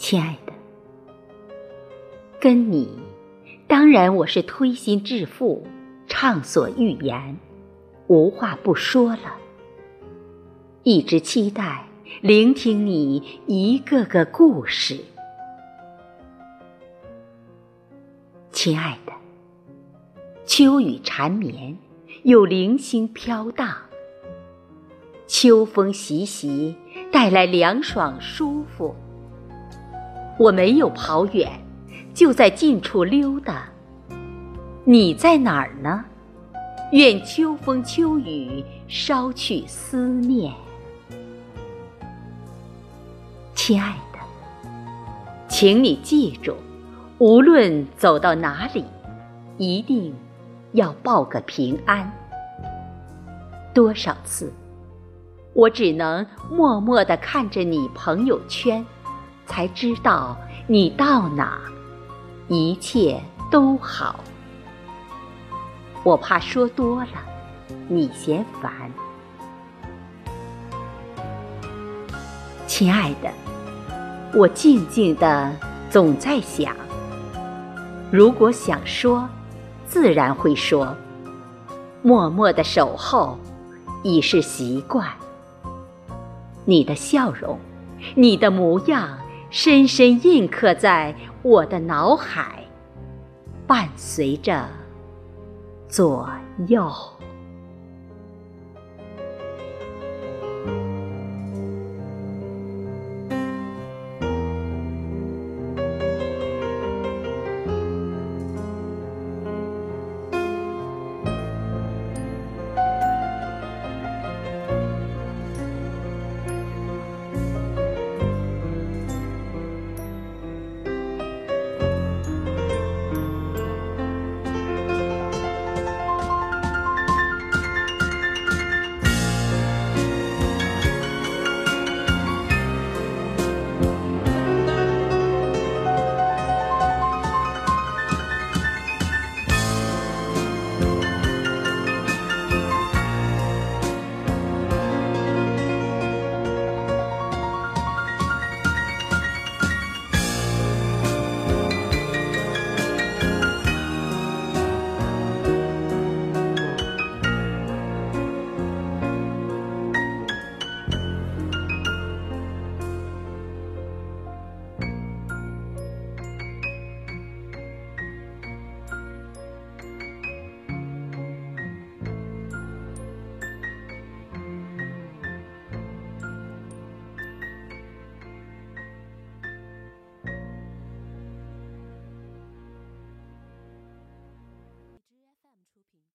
亲爱的，跟你，当然我是推心置腹，畅所欲言，无话不说了。一直期待聆听你一个个故事，亲爱的。秋雨缠绵，有零星飘荡。秋风习习，带来凉爽舒服。我没有跑远，就在近处溜达。你在哪儿呢？愿秋风秋雨捎去思念。亲爱的，请你记住，无论走到哪里，一定要报个平安。多少次，我只能默默地看着你朋友圈，才知道你到哪，一切都好。我怕说多了，你嫌烦，亲爱的。我静静的总在想，如果想说，自然会说；默默的守候，已是习惯。你的笑容，你的模样，深深印刻在我的脑海，伴随着左右。